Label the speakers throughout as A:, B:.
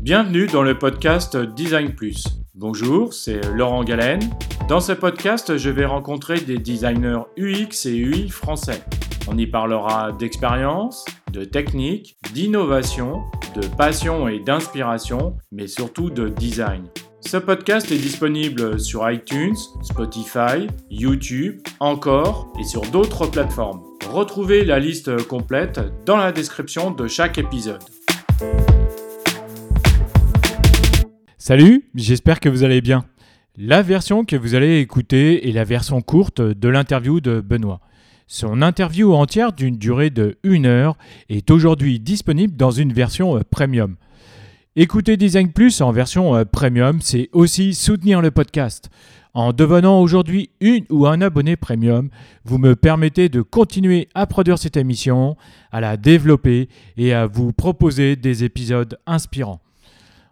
A: Bienvenue dans le podcast Design Plus. Bonjour, c'est Laurent Galen. Dans ce podcast, je vais rencontrer des designers UX et UI français. On y parlera d'expérience, de technique, d'innovation, de passion et d'inspiration, mais surtout de design. Ce podcast est disponible sur iTunes, Spotify, YouTube, encore et sur d'autres plateformes. Retrouvez la liste complète dans la description de chaque épisode. Salut, j'espère que vous allez bien. La version que vous allez écouter est la version courte de l'interview de Benoît. Son interview entière d'une durée de 1 heure est aujourd'hui disponible dans une version premium. Écouter Design Plus en version euh, premium, c'est aussi soutenir le podcast. En devenant aujourd'hui une ou un abonné premium, vous me permettez de continuer à produire cette émission, à la développer et à vous proposer des épisodes inspirants.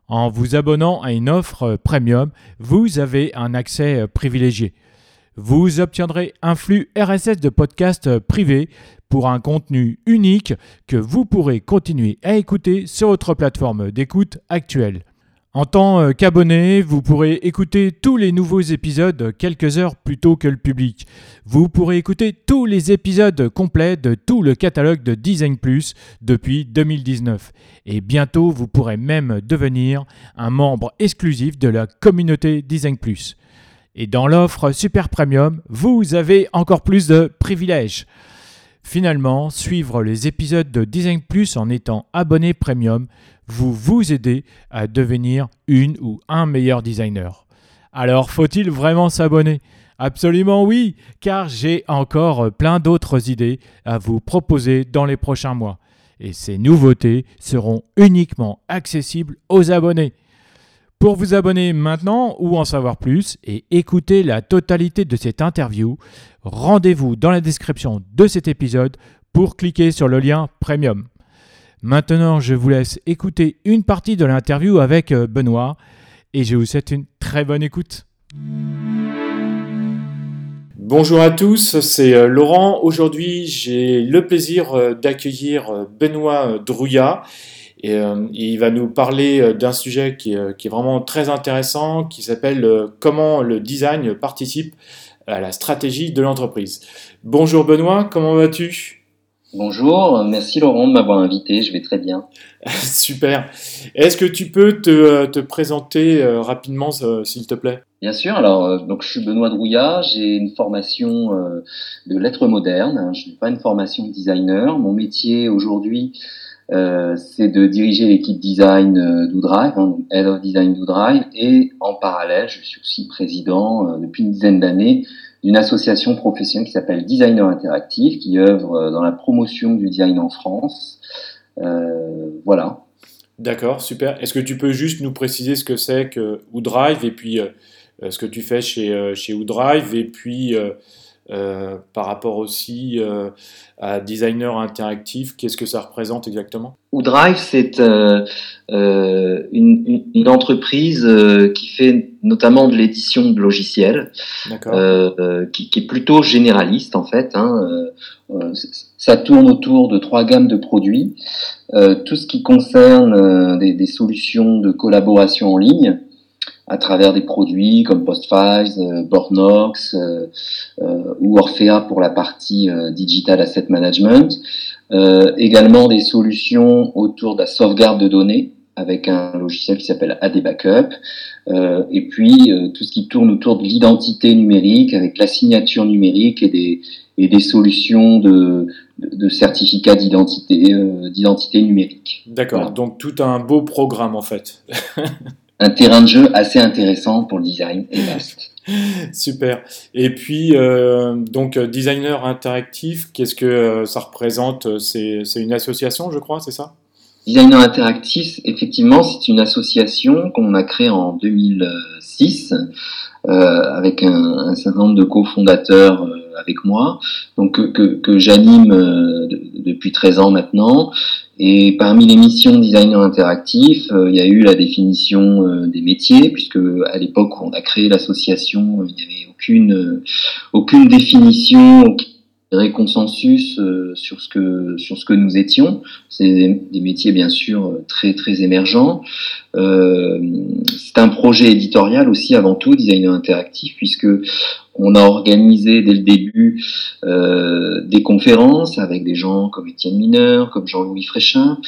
A: En vous abonnant à une offre premium, vous avez un accès privilégié. Vous obtiendrez un flux RSS de podcasts privés pour un contenu unique que vous pourrez continuer à écouter sur votre plateforme d'écoute actuelle. En tant euh, qu'abonné, vous pourrez écouter tous les nouveaux épisodes quelques heures plus tôt que le public. Vous pourrez écouter tous les épisodes complets de tout le catalogue de Design Plus depuis 2019. Et bientôt, vous pourrez même devenir un membre exclusif de la communauté Design Plus. Et dans l'offre Super Premium, vous avez encore plus de privilèges. Finalement, suivre les épisodes de Design Plus en étant abonné premium vous vous aidez à devenir une ou un meilleur designer. Alors faut-il vraiment s'abonner? Absolument oui, car j'ai encore plein d'autres idées à vous proposer dans les prochains mois. Et ces nouveautés seront uniquement accessibles aux abonnés. Pour vous abonner maintenant ou en savoir plus et écouter la totalité de cette interview, rendez-vous dans la description de cet épisode pour cliquer sur le lien Premium. Maintenant, je vous laisse écouter une partie de l'interview avec euh, Benoît et je vous souhaite une très bonne écoute. Bonjour à tous, c'est euh, Laurent. Aujourd'hui, j'ai le plaisir euh, d'accueillir Benoît Drouillat. Et, il va nous parler d'un sujet qui est, vraiment très intéressant, qui s'appelle comment le design participe à la stratégie de l'entreprise. Bonjour Benoît, comment vas-tu?
B: Bonjour, merci Laurent de m'avoir invité, je vais très bien.
A: Super. Est-ce que tu peux te, euh, te présenter euh, rapidement, euh, s'il te plaît?
B: Bien sûr, alors donc je suis Benoît Drouillat, j'ai une formation de lettres modernes, hein. je n'ai pas une formation de designer. Mon métier aujourd'hui, c'est de diriger l'équipe design d'Oudrive, hein, Head of Design d'Oudrive, et en parallèle, je suis aussi président depuis une dizaine d'années d'une association professionnelle qui s'appelle Designer Interactif, qui œuvre euh, dans la promotion du design en France. Euh, voilà.
A: D'accord, super. Est-ce que tu peux juste nous préciser ce que c'est que Woodrive et puis euh, ce que tu fais chez, chez Woodrive et puis euh, par rapport aussi euh, à designer interactif, qu'est-ce que ça représente exactement?
B: Oudrive, c'est euh, une, une, entreprise qui fait notamment de l'édition de logiciels, qui, qui, est plutôt généraliste en fait. Hein, ça tourne autour de trois gammes de produits. tout ce qui concerne des, des, solutions de collaboration en ligne, à travers des produits comme Postfiles, euh, Bornox euh, euh, ou Orphea pour la partie Digital Asset Management. également des solutions autour de la sauvegarde de données avec un logiciel qui s'appelle AD Backup. et puis tout ce qui tourne autour de l'identité numérique avec la signature numérique et des, et des solutions de, de, certificats d'identité d'identité numérique.
A: D'accord, donc tout un beau programme en fait.
B: un terrain de jeu assez intéressant pour le design et vaste.
A: Super. Et puis, euh, donc, designer interactif, qu'est-ce que euh, ça représente c'est, une association, je crois, c'est ça?
B: Designer interactif, effectivement, c'est une association qu'on a créée en 2006 euh, avec un, certain nombre de cofondateurs avec moi, donc que, que, j'anime depuis 13 ans maintenant. Et parmi les missions designer interactif, euh, il y a eu la définition euh, des métiers, puisque à l'époque où on a créé l'association, il n'y avait aucune, euh, aucune consensus sur ce que sur ce que nous étions. C'est des, métiers bien sûr très très émergents. c'est un projet éditorial aussi avant tout, designer interactif, puisque on a organisé dès le début euh, des conférences avec des gens comme Étienne Mineur, comme Jean-Louis Fréchin.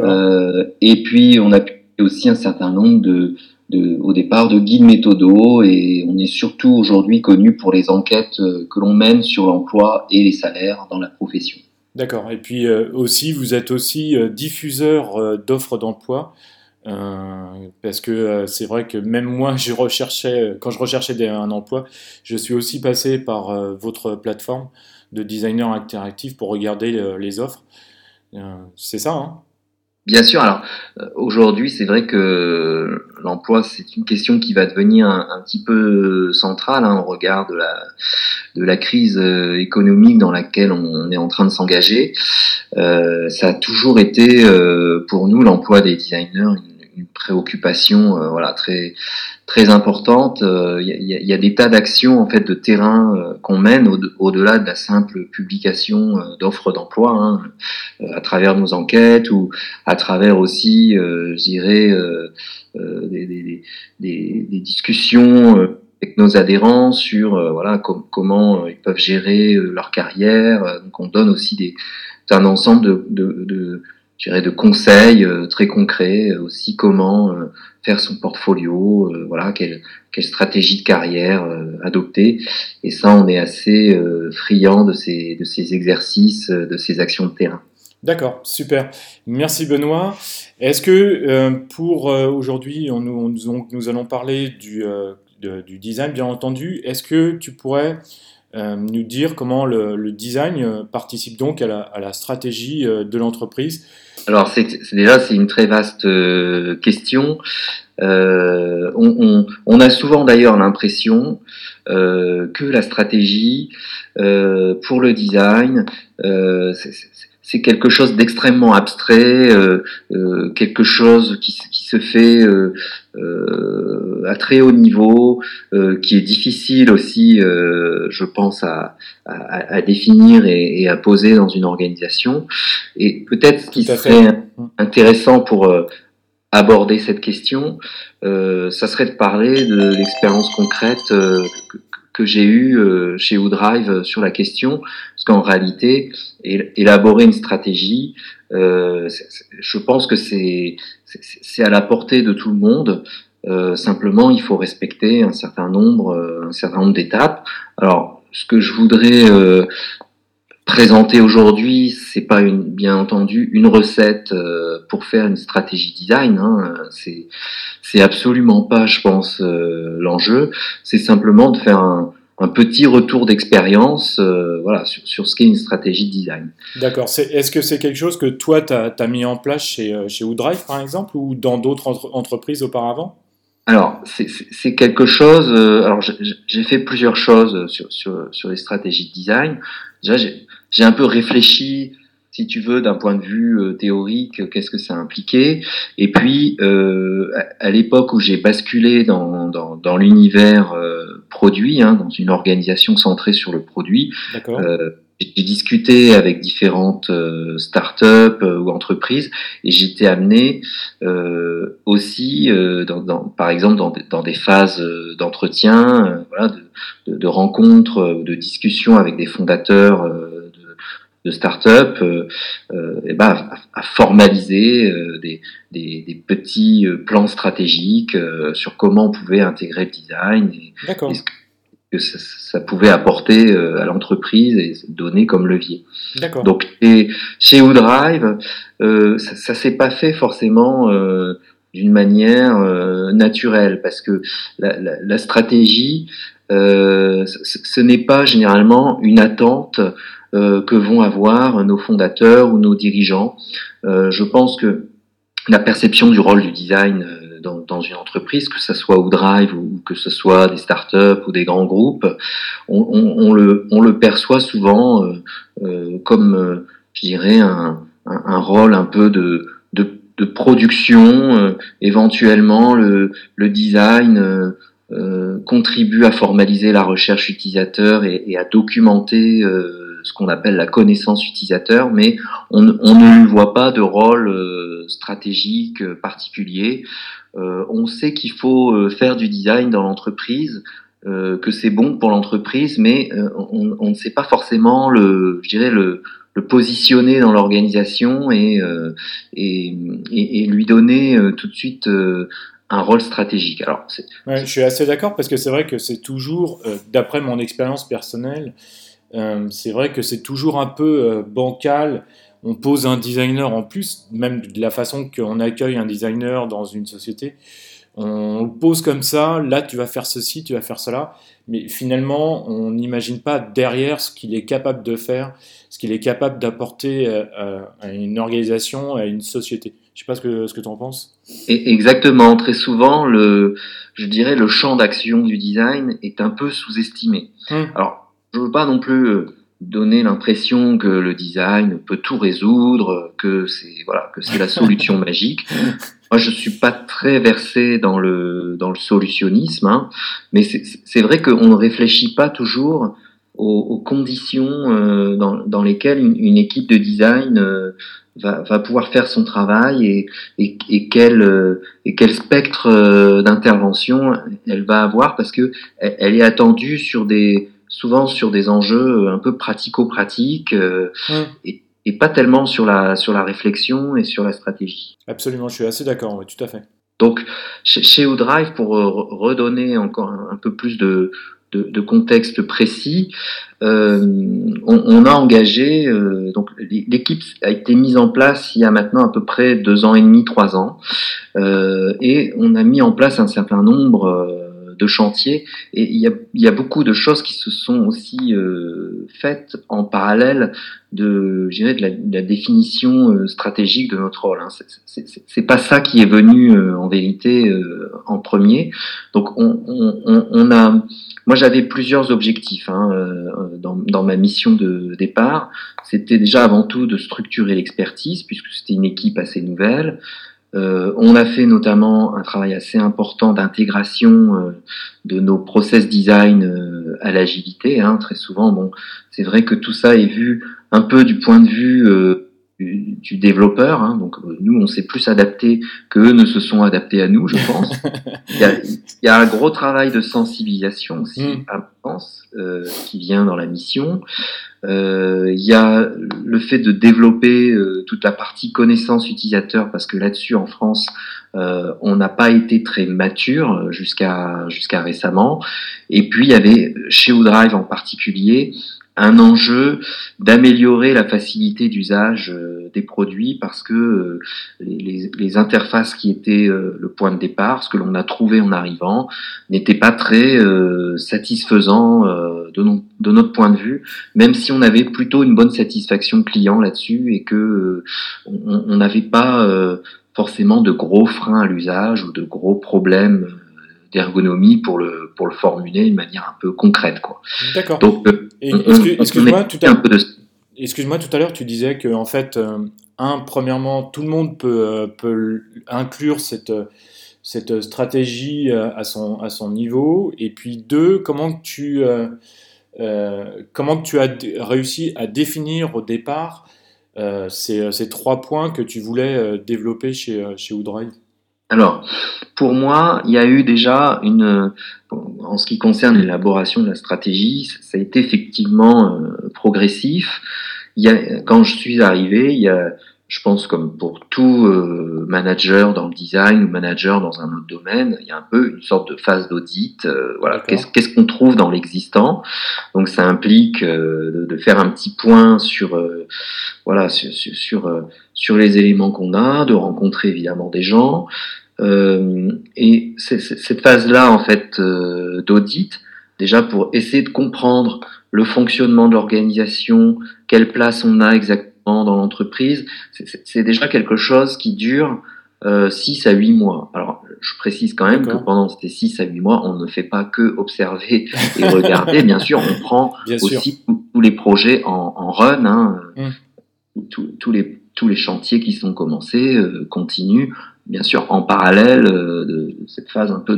B: Euh, et puis on a aussi un certain nombre de, au départ de guides méthodos et on est surtout aujourd'hui connu pour les enquêtes euh, que l'on mène sur l'emploi et les salaires dans la profession.
A: D'accord. Et puis euh, aussi, vous êtes aussi euh, diffuseur d'offres d'emploi. Parce que c'est vrai que même moi, je recherchais, quand je recherchais un emploi, je suis aussi passé par votre plateforme de designer interactif pour regarder les offres. c'est ça, hein?
B: Bien sûr. Alors aujourd'hui, c'est vrai que l'emploi, c'est une question qui va devenir un, petit peu centrale hein, au regard de la de la crise économique dans laquelle on est en train de s'engager. ça a toujours été pour nous l'emploi des designers une préoccupation euh, voilà très très importante. Il euh, y, a, des tas d'actions en fait de terrain euh, qu'on mène au-delà de la simple publication d'offres d'emploi, hein, à travers nos enquêtes ou à travers aussi, je dirais, des, discussions avec nos adhérents sur voilà comment ils peuvent gérer leur carrière. Donc on donne aussi des un ensemble de, de, de dirais, de conseils euh, très concrets, euh, aussi comment euh, faire son portfolio, voilà, quelle, quelle stratégie de carrière adopter. Et ça, on est assez friand de ces, de ces exercices, de ces actions de terrain.
A: D'accord, super. Merci Benoît. Est-ce que pour aujourd'hui, on, nous, nous, allons parler du, du design, bien entendu. Est-ce que tu pourrais nous dire comment le, design participe donc à la, stratégie de l'entreprise
B: alors déjà c'est une très vaste euh, question. Euh, on, a souvent d'ailleurs l'impression euh, que la stratégie euh, pour le design, euh, c'est quelque chose d'extrêmement abstrait, euh, euh, quelque chose qui, qui se fait euh, à très haut niveau, qui est difficile aussi, je pense, à, à, à définir et, et, à poser dans une organisation. Et peut-être ce qui serait intéressant pour aborder cette question, ça serait de parler de l'expérience concrète que j'ai eu euh, chez Woodrive sur la question, parce qu'en réalité, élaborer une stratégie, euh, je pense que c'est à la portée de tout le monde. Euh, simplement, il faut respecter un certain nombre, un certain nombre d'étapes. Alors, ce que je voudrais euh, présenter aujourd'hui, c'est pas une, bien entendu une recette euh, pour faire une stratégie design. Hein, c'est c'est absolument pas, je pense, euh, l'enjeu. C'est simplement de faire un, un petit retour d'expérience euh, voilà, sur, sur, ce qu'est une stratégie de design.
A: D'accord. Est-ce que c'est quelque chose que toi, tu as, mis en place chez, chez Woodrive, par exemple, ou dans d'autres entreprises auparavant?
B: Alors, c'est quelque chose. alors, j'ai fait plusieurs choses sur, sur, sur les stratégies de design. Déjà, j'ai un peu réfléchi, si tu veux, d'un point de vue euh, théorique, qu'est-ce que ça impliquait. Et puis, euh, à, l'époque où j'ai basculé dans, dans, dans l'univers euh, produit, hein, dans une organisation centrée sur le produit, euh, j'ai discuté avec différentes euh, startups ou entreprises et j'étais amené aussi, dans, dans, par exemple, dans, dans des phases d'entretien, voilà, de, de, rencontres, de discussions avec des fondateurs de start-up euh, euh, ben, à, formaliser euh, des, des, des, petits plans stratégiques sur comment on pouvait intégrer le design et, ce que ça, ça, pouvait apporter à l'entreprise et donner comme levier. Donc et chez Woodrive, euh, ça, ça s'est pas fait forcément d'une manière naturelle parce que la, la, la stratégie, ce, ce n'est pas généralement une attente euh, que vont avoir nos fondateurs ou nos dirigeants. Euh, je pense que la perception du rôle du design euh, dans, dans, une entreprise, que ce soit Woodrive ou que ce soit des startups ou des grands groupes, on, on, on, le, on le, perçoit souvent euh, comme, je dirais, un, un, un, rôle un peu de, de, de production. éventuellement, le, le design contribue à formaliser la recherche utilisateur et, et à documenter ce qu'on appelle la connaissance utilisateur, mais on, ne lui voit pas de rôle stratégique particulier. on sait qu'il faut faire du design dans l'entreprise, que c'est bon pour l'entreprise, mais on, on, ne sait pas forcément le, je dirais le, le positionner dans l'organisation et, euh, et, et, lui donner euh, tout de suite euh, un rôle stratégique. Alors,
A: je suis assez d'accord parce que c'est vrai que c'est toujours, d'après mon expérience personnelle, c'est vrai que c'est toujours un peu bancal. On pose un designer en plus, même de la façon qu'on accueille un designer dans une société. On le pose comme ça, là tu vas faire ceci, tu vas faire cela, mais finalement on n'imagine pas derrière ce qu'il est capable de faire, ce qu'il est capable d'apporter euh, euh, à une organisation, à une société. Je ne sais pas ce que, ce que tu en penses.
B: exactement, très souvent, le, je dirais le champ d'action du design est un peu sous-estimé. Hum. Alors, je ne veux pas non plus euh, donner l'impression que le design peut tout résoudre, que c'est voilà, que c'est la solution magique. Moi, je suis pas très versé dans le dans le solutionnisme, hein, mais c'est vrai qu'on ne réfléchit pas toujours aux, conditions euh, dans, dans, lesquelles une, équipe de design euh, va, va, pouvoir faire son travail et, et, et quel, euh, et quel spectre d'intervention elle va avoir parce que elle est attendue sur des souvent sur des enjeux un peu pratico-pratiques mmh. et, et, pas tellement sur la, sur la réflexion et sur la stratégie.
A: Absolument, je suis assez d'accord, oui, tout à fait.
B: Donc, chez, chez Udrive, pour redonner encore un, peu plus de, de, contexte précis, euh, on, a engagé, euh, donc l'équipe a été mise en place il y a maintenant à peu près deux ans et demi, trois ans, euh, et on a mis en place un certain nombre de chantiers. Et il y, a, y a, beaucoup de choses qui se sont aussi euh, faites en parallèle de, je dirais, de, la, de la définition euh, stratégique de notre rôle. Hein. C'est pas ça qui est venu euh, en vérité en premier. Donc on, on, on a, moi j'avais plusieurs objectifs hein, dans, dans, ma mission de départ. C'était déjà avant tout de structurer l'expertise puisque c'était une équipe assez nouvelle. Euh, on a fait notamment un travail assez important d'intégration euh, de nos process design euh, à l'agilité. Hein, très souvent, bon, c'est vrai que tout ça est vu un peu du point de vue du, développeur. Hein, donc nous, on s'est plus adapté qu'eux ne se sont adaptés à nous, je pense. il, y a, un gros travail de sensibilisation aussi, mm. à pense, qui vient dans la mission. Euh, il y a le fait de développer euh, toute la partie connaissance utilisateur parce que là-dessus en France euh, on n'a pas été très mature jusqu'à jusqu'à récemment. Et puis il y avait chez Udrive en particulier un enjeu d'améliorer la facilité d'usage euh, des produits parce que euh, les, interfaces qui étaient euh, le point de départ, ce que l'on a trouvé en arrivant, n'étaient pas très satisfaisants de, de, notre point de vue, même si on avait plutôt une bonne satisfaction client là-dessus et que on n'avait pas forcément de gros freins à l'usage ou de gros problèmes d'ergonomie pour le, pour le formuler d'une manière un peu concrète. Quoi.
A: D'accord. Donc, euh, excuse-moi, tout à Excuse-moi, tout à l'heure, tu disais que, en fait, euh, un, premièrement, tout le monde peut, euh, peut inclure cette, cette stratégie à son, à son niveau. Et puis, deux, comment tu, comment tu as réussi à définir au départ ces, ces, trois points que tu voulais développer chez, chez
B: alors, pour moi, il y a eu déjà une, en ce qui concerne l'élaboration de la stratégie, ça a été effectivement euh, progressif. Il y a, quand je suis arrivé, il y a je pense comme pour tout euh, manager dans le design ou manager dans un autre domaine, il y a un peu une sorte de phase d'audit. Euh, voilà, qu'est-ce qu'on trouve dans l'existant? Donc ça implique euh, de, faire un petit point sur voilà sur sur, sur les éléments qu'on a, de rencontrer évidemment des gens. et cette phase-là en fait d'audit, déjà pour essayer de comprendre le fonctionnement de l'organisation, quelle place on a exactement dans l'entreprise, c'est déjà quelque chose qui dure euh, 6 à 8 mois. Alors, je précise quand même que pendant ces 6 à 8 mois, on ne fait pas que observer et regarder. Bien sûr, on prend aussi tous les projets en, en run, hein, mmh. tous les, tous les chantiers qui sont commencés euh, continuent bien sûr en parallèle de cette phase un peu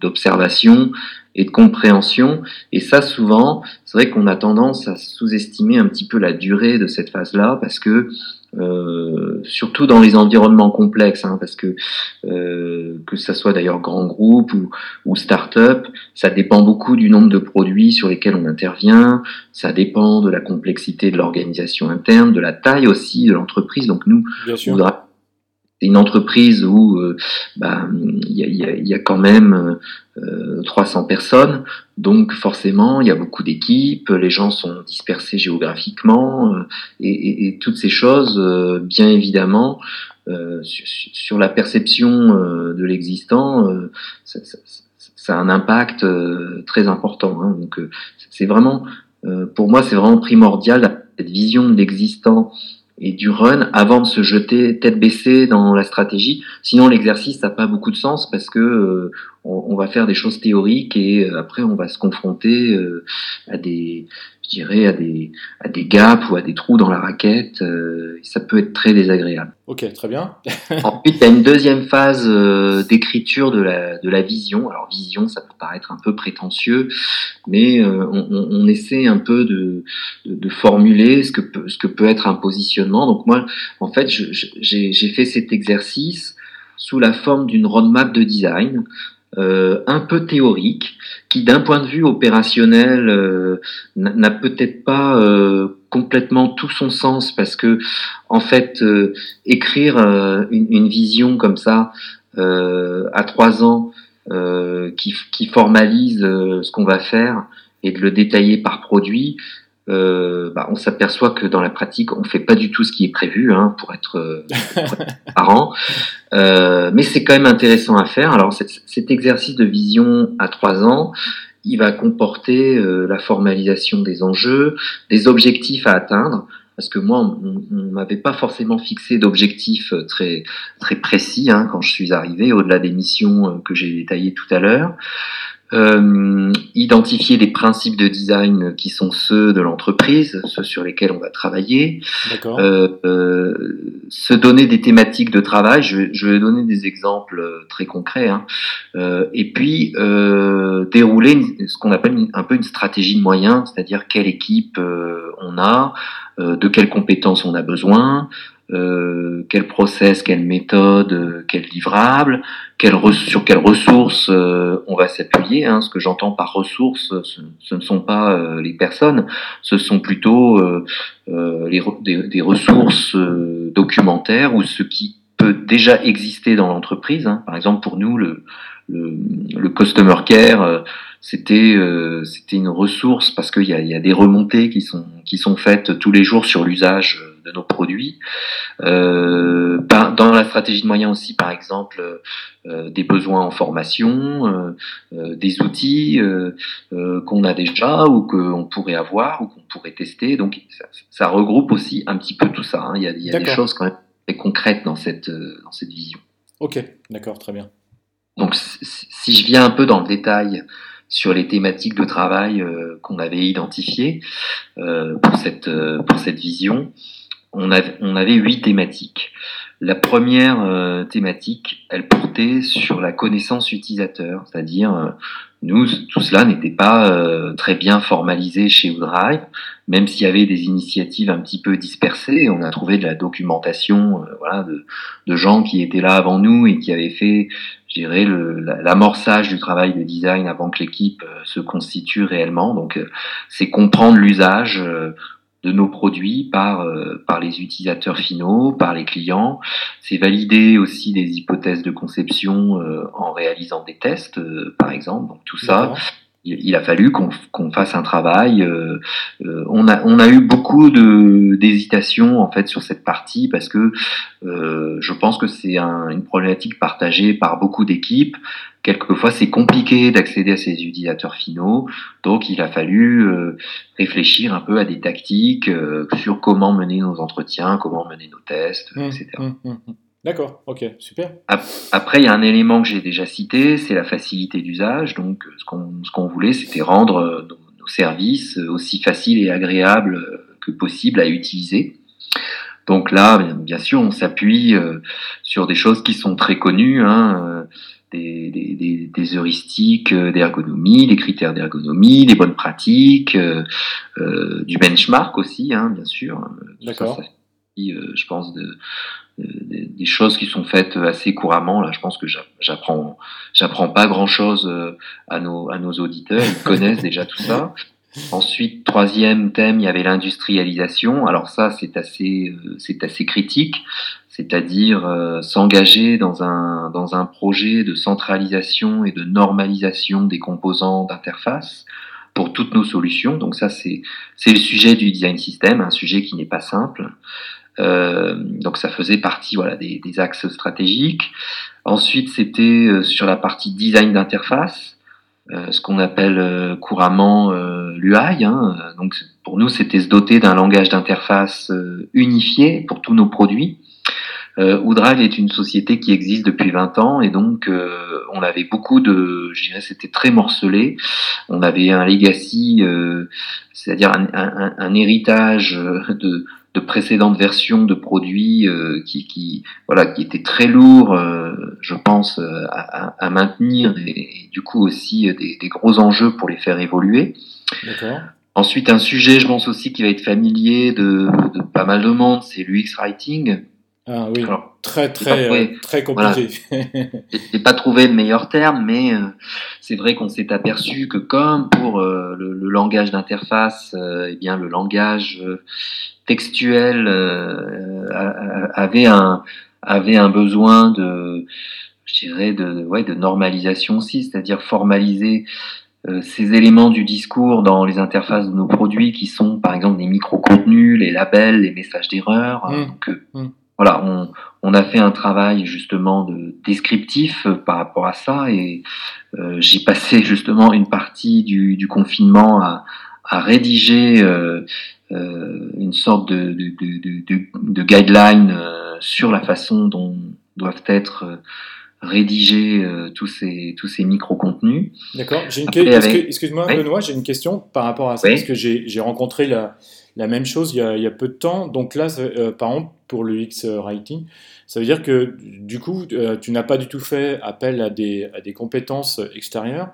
B: d'observation et de compréhension. Et ça, souvent, c'est vrai qu'on a tendance à sous-estimer un petit peu la durée de cette phase-là, parce que euh, surtout dans les environnements complexes, hein, parce que euh, que ça soit d'ailleurs grand groupe ou, ou start-up, ça dépend beaucoup du nombre de produits sur lesquels on intervient, ça dépend de la complexité de l'organisation interne, de la taille aussi de l'entreprise. Donc nous,
A: Bien sûr.
B: c'est une entreprise où euh, bah, il y, a, y, a, y, a, quand même euh, 300 personnes, donc forcément il y a beaucoup d'équipes, les gens sont dispersés géographiquement euh, et, et, et, toutes ces choses, euh, bien évidemment, sur, sur, la perception de l'existant, ça, ça, ça, a un impact très important. Hein, donc c'est vraiment, pour moi, c'est vraiment primordial cette vision de l'existant et du run avant de se jeter tête baissée dans la stratégie. Sinon, l'exercice n'a pas beaucoup de sens parce que euh, on, va faire des choses théoriques et euh, après on va se confronter euh, à des, je dirais, à des, à des gaps ou à des trous dans la raquette. Euh, ça peut être très désagréable.
A: Ok, très bien.
B: Ensuite, il y a une deuxième phase euh, d'écriture de la, de la vision. Alors, vision, ça peut paraître un peu prétentieux, mais euh, on, on, essaie un peu de, de, de, formuler ce que, peut, ce que peut être un positionnement. Donc, moi, en fait, j'ai fait cet exercice sous la forme d'une roadmap de design euh, un peu théorique, qui d'un point de vue opérationnel euh, n'a peut-être pas euh, complètement tout son sens parce que en fait euh, écrire euh, une, une, vision comme ça euh, à trois ans qui, qui, formalise ce qu'on va faire et de le détailler par produit, euh, bah, on s'aperçoit que dans la pratique, on fait pas du tout ce qui est prévu hein, pour être, parent. Euh, mais c'est quand même intéressant à faire. Alors cet, cet, exercice de vision à trois ans, il va comporter euh, la formalisation des enjeux, des objectifs à atteindre. Parce que moi, on ne m'avait pas forcément fixé d'objectifs très très précis hein, quand je suis arrivé, au-delà des missions que j'ai détaillées tout à l'heure euh, identifier les principes de design qui sont ceux de l'entreprise, ceux sur lesquels on va travailler,
A: euh,
B: euh, se donner des thématiques de travail. Je, je vais donner des exemples euh, très concrets, hein. euh, et puis euh, dérouler une, ce qu'on appelle une, un peu une stratégie de moyens, c'est-à-dire quelle équipe on a, de quelles compétences on a besoin, euh, quel process, quelle méthode, euh, quel livrable, sur quelles ressources euh, on va s'appuyer. Hein. Ce que j'entends par ressources, ce, ne sont pas euh, les personnes, ce sont plutôt des, ressources documentaires ou ce qui peut déjà exister dans l'entreprise. Hein. Par exemple, pour nous, le, customer care, c'était une ressource parce qu'il y a, des remontées qui sont faites tous les jours sur l'usage de nos produits. Euh, dans la stratégie de moyens aussi, par exemple, euh, des besoins en formation, euh, des outils qu'on a déjà ou qu'on pourrait avoir ou qu'on pourrait tester. Donc ça, ça, regroupe aussi un petit peu tout ça. Hein. Il y a, il y a des choses quand même très concrètes dans cette, dans cette vision.
A: Ok, d'accord, très bien.
B: Donc si je viens un peu dans le détail sur les thématiques de travail euh, qu'on avait identifiées euh, pour, cette, euh, pour cette vision on avait, on avait huit thématiques. La première euh, thématique, elle portait sur la connaissance utilisateur, c'est-à-dire euh, nous, tout cela n'était pas euh, très bien formalisé chez Woodrive, même s'il y avait des initiatives un petit peu dispersées. On a trouvé de la documentation, voilà, de, de, gens qui étaient là avant nous et qui avaient fait, je dirais, l'amorçage du travail de design avant que l'équipe se constitue réellement. Donc, c'est comprendre l'usage de nos produits par, euh, par les utilisateurs finaux, par les clients. C'est valider aussi des hypothèses de conception euh, en réalisant des tests, euh, par exemple. Donc tout ça, il, a fallu qu'on qu fasse un travail. Euh, euh, on, a, on a eu beaucoup d'hésitation en fait sur cette partie parce que je pense que c'est un, une problématique partagée par beaucoup d'équipes quelquefois c'est compliqué d'accéder à ces utilisateurs finaux, donc il a fallu euh, réfléchir un peu à des tactiques euh, sur comment mener nos entretiens, comment mener nos tests, mmh, etc.
A: Mmh, mmh. D'accord, ok, super.
B: Après, il y a un élément que j'ai déjà cité, c'est la facilité d'usage. Donc, ce qu'on qu voulait, c'était rendre euh, nos, nos, services aussi faciles et agréables que possible à utiliser. Donc là, bien, sûr, on s'appuie sur des choses qui sont très connues, hein, des, des, des, heuristiques d'ergonomie, des critères d'ergonomie, des bonnes pratiques, du benchmark aussi, hein, bien sûr.
A: D'accord.
B: je pense de, des, choses qui sont faites assez couramment. Là, je pense que j'apprends, j'apprends pas grand chose à nos, à nos auditeurs. Ils connaissent déjà tout ça. Ensuite, troisième thème, il y avait l'industrialisation. Alors ça, c'est assez, euh, c'est assez critique, c'est-à-dire euh, s'engager dans un, dans un projet de centralisation et de normalisation des composants d'interface pour toutes nos solutions. Donc ça, c'est, c'est le sujet du design system, un sujet qui n'est pas simple. Euh, donc ça faisait partie voilà, des, des axes stratégiques. Ensuite, c'était euh, sur la partie design d'interface. Euh, ce qu'on appelle euh, couramment euh, l'UI. Hein. Donc pour nous, c'était se doter d'un langage d'interface unifié pour tous nos produits. Euh, Oudrive est une société qui existe depuis 20 ans et donc on avait beaucoup de, je dirais, c'était très morcelé. On avait un legacy, c'est-à-dire un, un, un, héritage de, de précédentes versions de produits euh, qui, qui, voilà, qui étaient très lourds, euh, je pense, euh, à, à, maintenir et, du coup aussi des, des, gros enjeux pour les faire évoluer. Ensuite, un sujet, je pense aussi, qui va être familier de, de pas mal de monde, c'est l'UX Writing.
A: Ah oui, Alors, très très très compliqué.
B: J'ai pas trouvé le meilleur terme, mais c'est vrai qu'on s'est aperçu que comme pour le, le, langage d'interface, eh bien le langage textuel euh, avait un avait un besoin de je dirais de ouais de normalisation aussi, c'est-à-dire formaliser euh, ces éléments du discours dans les interfaces de nos produits qui sont par exemple des micro-contenus, les labels, les messages d'erreur. Mmh. Euh, voilà, on, on, a fait un travail justement de descriptif par rapport à ça et euh, j'ai passé justement une partie du, du confinement à, à rédiger euh, euh, une sorte de, de, de, de guideline euh, sur la façon dont doivent être euh, rédigés tous ces tous ces micro contenus.
A: D'accord. Excuse-moi Benoît, j'ai une question par rapport à ça parce que j'ai rencontré la, la même chose il y, a, il y a peu de temps. Donc là, par exemple, pour le X writing, ça veut dire que du coup, tu n'as pas du tout fait appel à des, à des compétences extérieures.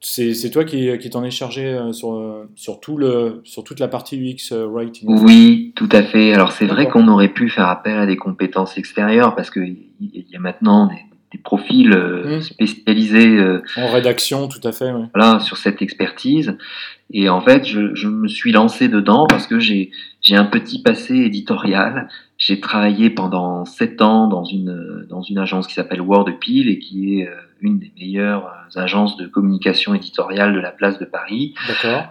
A: C'est toi qui, qui t'en es chargé euh, sur, sur, tout le, sur toute la partie UX euh, Writing
B: Oui, tout à fait. Alors c'est vrai qu'on aurait pu faire appel à des compétences extérieures parce qu'il y a maintenant des, des profils euh, mmh. spécialisés
A: en rédaction, tout à fait.
B: Voilà, sur cette expertise. Et en fait, je, je me suis lancé dedans parce que j'ai un petit passé éditorial. J'ai travaillé pendant sept ans dans une, dans une agence qui s'appelle WordPil et qui est une des meilleures euh, agences de communication éditoriale de la place de Paris,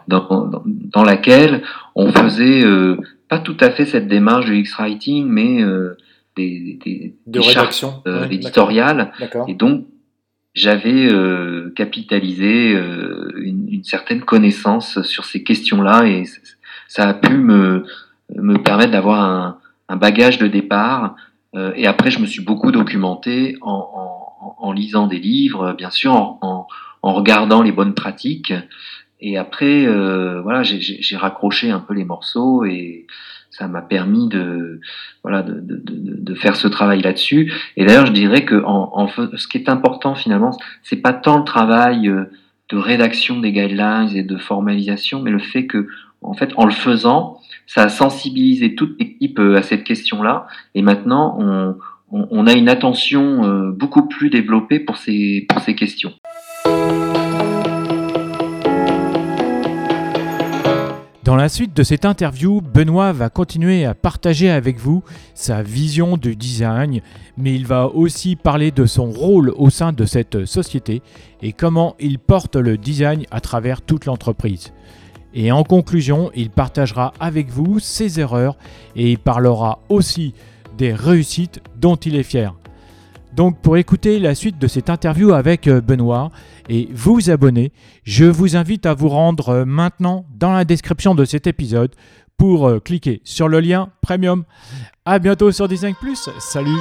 B: dans, dans, laquelle on faisait euh, pas tout à fait cette démarche de X-Writing, mais euh, des, des,
A: de rédaction
B: euh, éditoriales. Et donc, j'avais euh, capitalisé une, une, certaine connaissance sur ces questions-là et ça a pu me, me permettre d'avoir un, un, bagage de départ. et après, je me suis beaucoup documenté en, en en, lisant des livres, bien sûr, en, regardant les bonnes pratiques. Et après, euh, voilà, j'ai raccroché un peu les morceaux et ça m'a permis de, voilà, de, de, de, faire ce travail là-dessus. Et d'ailleurs, je dirais que en, ce qui est important finalement, c'est pas tant le travail euh, de rédaction des guidelines et de formalisation, mais le fait que, en fait, en le faisant, ça a sensibilisé toute l'équipe euh, à cette question-là. Et maintenant, on, on, a une attention euh, beaucoup plus développée pour ces, pour ces questions.
A: Dans la suite de cette interview, Benoît va continuer à partager avec vous sa vision du design, mais il va aussi parler de son rôle au sein de cette société et comment il porte le design à travers toute l'entreprise. Et en conclusion, il partagera avec vous ses erreurs et il parlera aussi des réussites dont il est fier. Donc pour écouter la suite de cette interview avec euh, Benoît et vous abonner, je vous invite à vous rendre euh, maintenant dans la description de cet épisode pour euh, cliquer sur le lien premium. A bientôt sur Design Plus. Salut